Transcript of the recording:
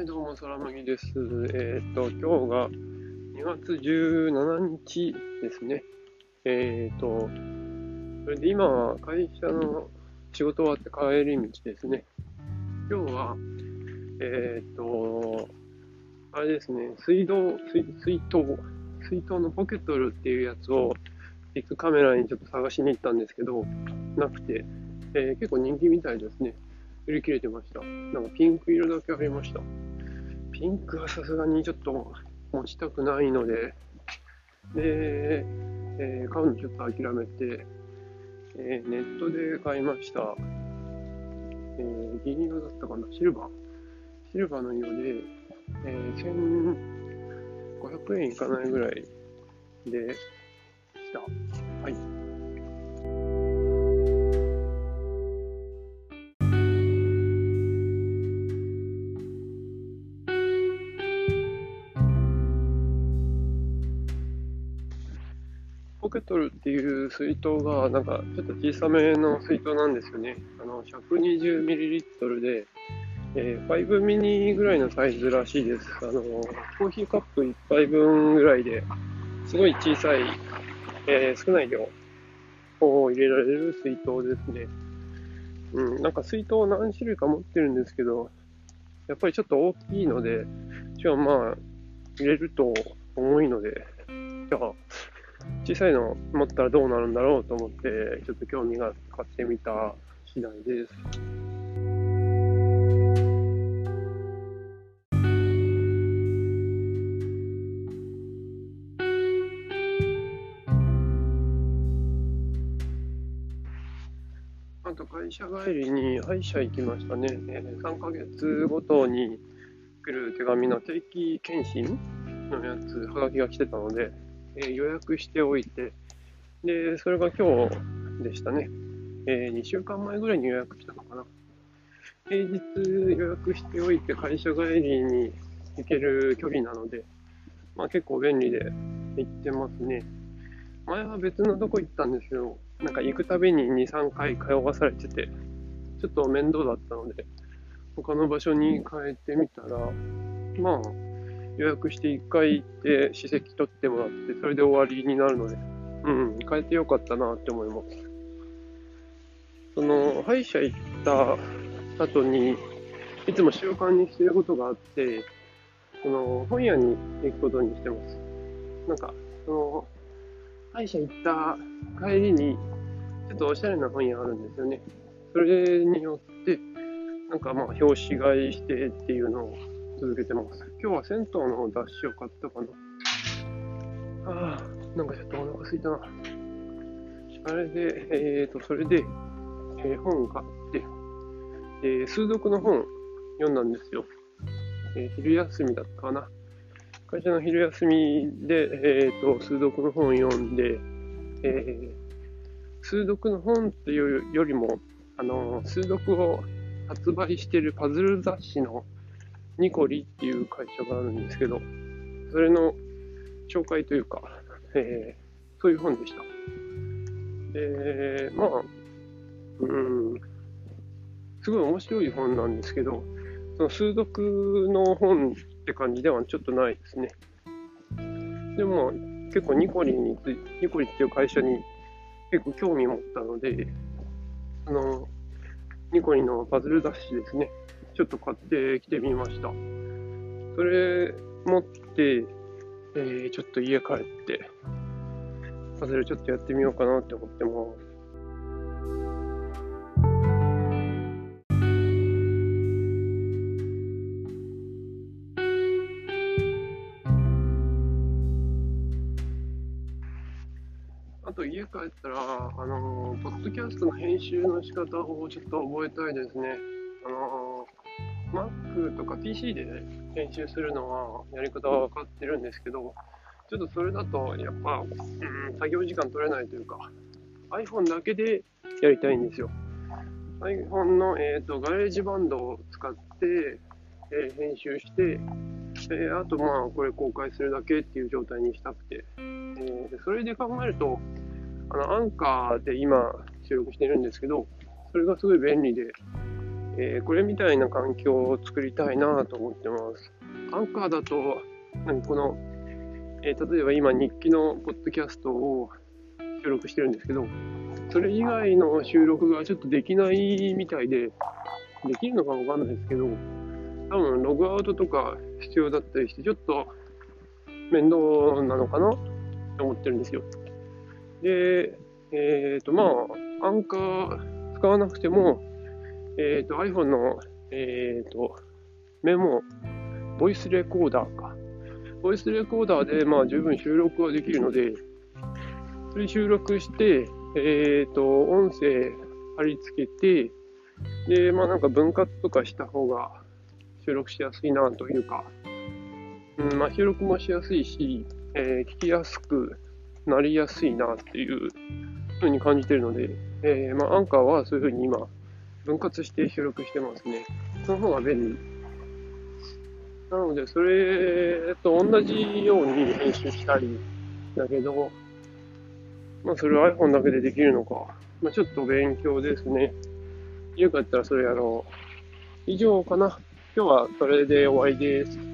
はい、どうも、空麦です。えっ、と、今日が2月17日ですね。えっ、と、それで今は会社の仕事終わって帰り道ですね。今日は、えっ、と、あれですね、水道、水水筒、水筒のポケットルっていうやつを、ビッグカメラにちょっと探しに行ったんですけど、なくて、えー結構人気みたいですね。売り切れてました。なんかピンク色だけありました。ピンクはさすがにちょっと持ちたくないので、で、えー買うのちょっと諦めて、えーネットで買いました。えー銀色だったかな？シルバー。シルバーの色で、えー1500円いかないぐらいでポケトルっていう水筒が、なんかちょっと小さめの水筒なんですよね。あの、120ml で、えー5ミニぐらいのサイズらしいです。あの、コーヒーカップ1杯分ぐらいで、すごい小さい、えー少ない量を入れられる水筒ですね。うん、なんか水筒何種類か持ってるんですけど、やっぱりちょっと大きいので、しかもまあ、入れると重いので、じゃあ、小さいの持ったらどうなるんだろうと思って、ちょっと興味が買ってみた次第です。あと会社帰りに歯医者行きましたね。えー3ヶ月ごとに来る手紙の定期検診のやつ、はがきが来てたので、え予約しておいて、で、それが今日でしたね。え2週間前ぐらいに予約したのかな。平日予約しておいて会社帰りに行ける距離なので、まあ結構便利で行ってますね。前は別のとこ行ったんですけど、なんか行くたびに2、3回通わされてて、ちょっと面倒だったので、他の場所に変えてみたら、まあ、予約して1回行って、歯石取ってもらって、それで終わりになるので、うん、変えてよかったなって思います。その、歯医者行った後に、いつも習慣にしてることがあって、その、本屋に行くことにしてます。なんか、その、歯医者行った帰りに、ちょっとおしゃれな本屋あるんですよね。それによって、なんかまあ、表紙買いしてっていうのを続けてます。今日は銭湯の脱脂を買ったかな。ああ、なんかちょっとお腹すいたな。あれで、えーと、それで、えー本買って、えー数読の本読んだんですよ。えー昼休みだったかな。会社の昼休みで、えーと、数読の本読んで、えー数読の本っていうよりも、あの、数読を発売しているパズル雑誌のニコリっていう会社があるんですけど、それの紹介というか、えーそういう本でした。で、まあ、うん、すごい面白い本なんですけど、その数読の本って感じではちょっとないですね。でも、結構ニコリについ、ニコリっていう会社に結構興味持ったので、あの、ニコリのパズル雑誌ですね。ちょっと買ってきてみました。それ持って、えーちょっと家帰って、パズルちょっとやってみようかなって思ってます。あと家帰ったら、あのーポッドキャストの編集の仕方をちょっと覚えたいですね。あのー Mac とか PC で編集するのはやり方は分かってるんですけど、ちょっとそれだとやっぱ、うん、作業時間取れないというか、iPhone だけでやりたいんですよ。iPhone の、えー、と GarageBand を使って、えー編集して、えーあとまあこれ公開するだけっていう状態にしたくて、えーそれで考えると、あのアンカーで今収録してるんですけど、それがすごい便利で、えー、これみたいな環境を作りたいなと思ってます。アンカーだと、なんかこの、えー、例えば今日記のポッドキャストを収録してるんですけど、それ以外の収録がちょっとできないみたいで、できるのかわかんないですけど、多分ログアウトとか必要だったりして、ちょっと面倒なのかなって思ってるんですよ。で、えっ、ー、と、まあ、アンカー使わなくても、えっ、ー、と、iPhone の、えっ、ー、と、メモ、ボイスレコーダーか。ボイスレコーダーで、まあ、十分収録はできるので、それ収録して、えっ、と、音声貼り付けて、で、まあ、なんか分割とかした方が収録しやすいなというか、うんまあ、収録もしやすいし、えー、聞きやすくなりやすいなっていうふうに感じてるので、えー、まあ、アンカーはそういうふうに今、分割して収録してますね。その方が便利。なので、それと同じように編集したり、だけど、まあ、それは iPhone だけでできるのか。まあ、ちょっと勉強ですね。よかったらそれやろう。以上かな。今日はそれで終わりです。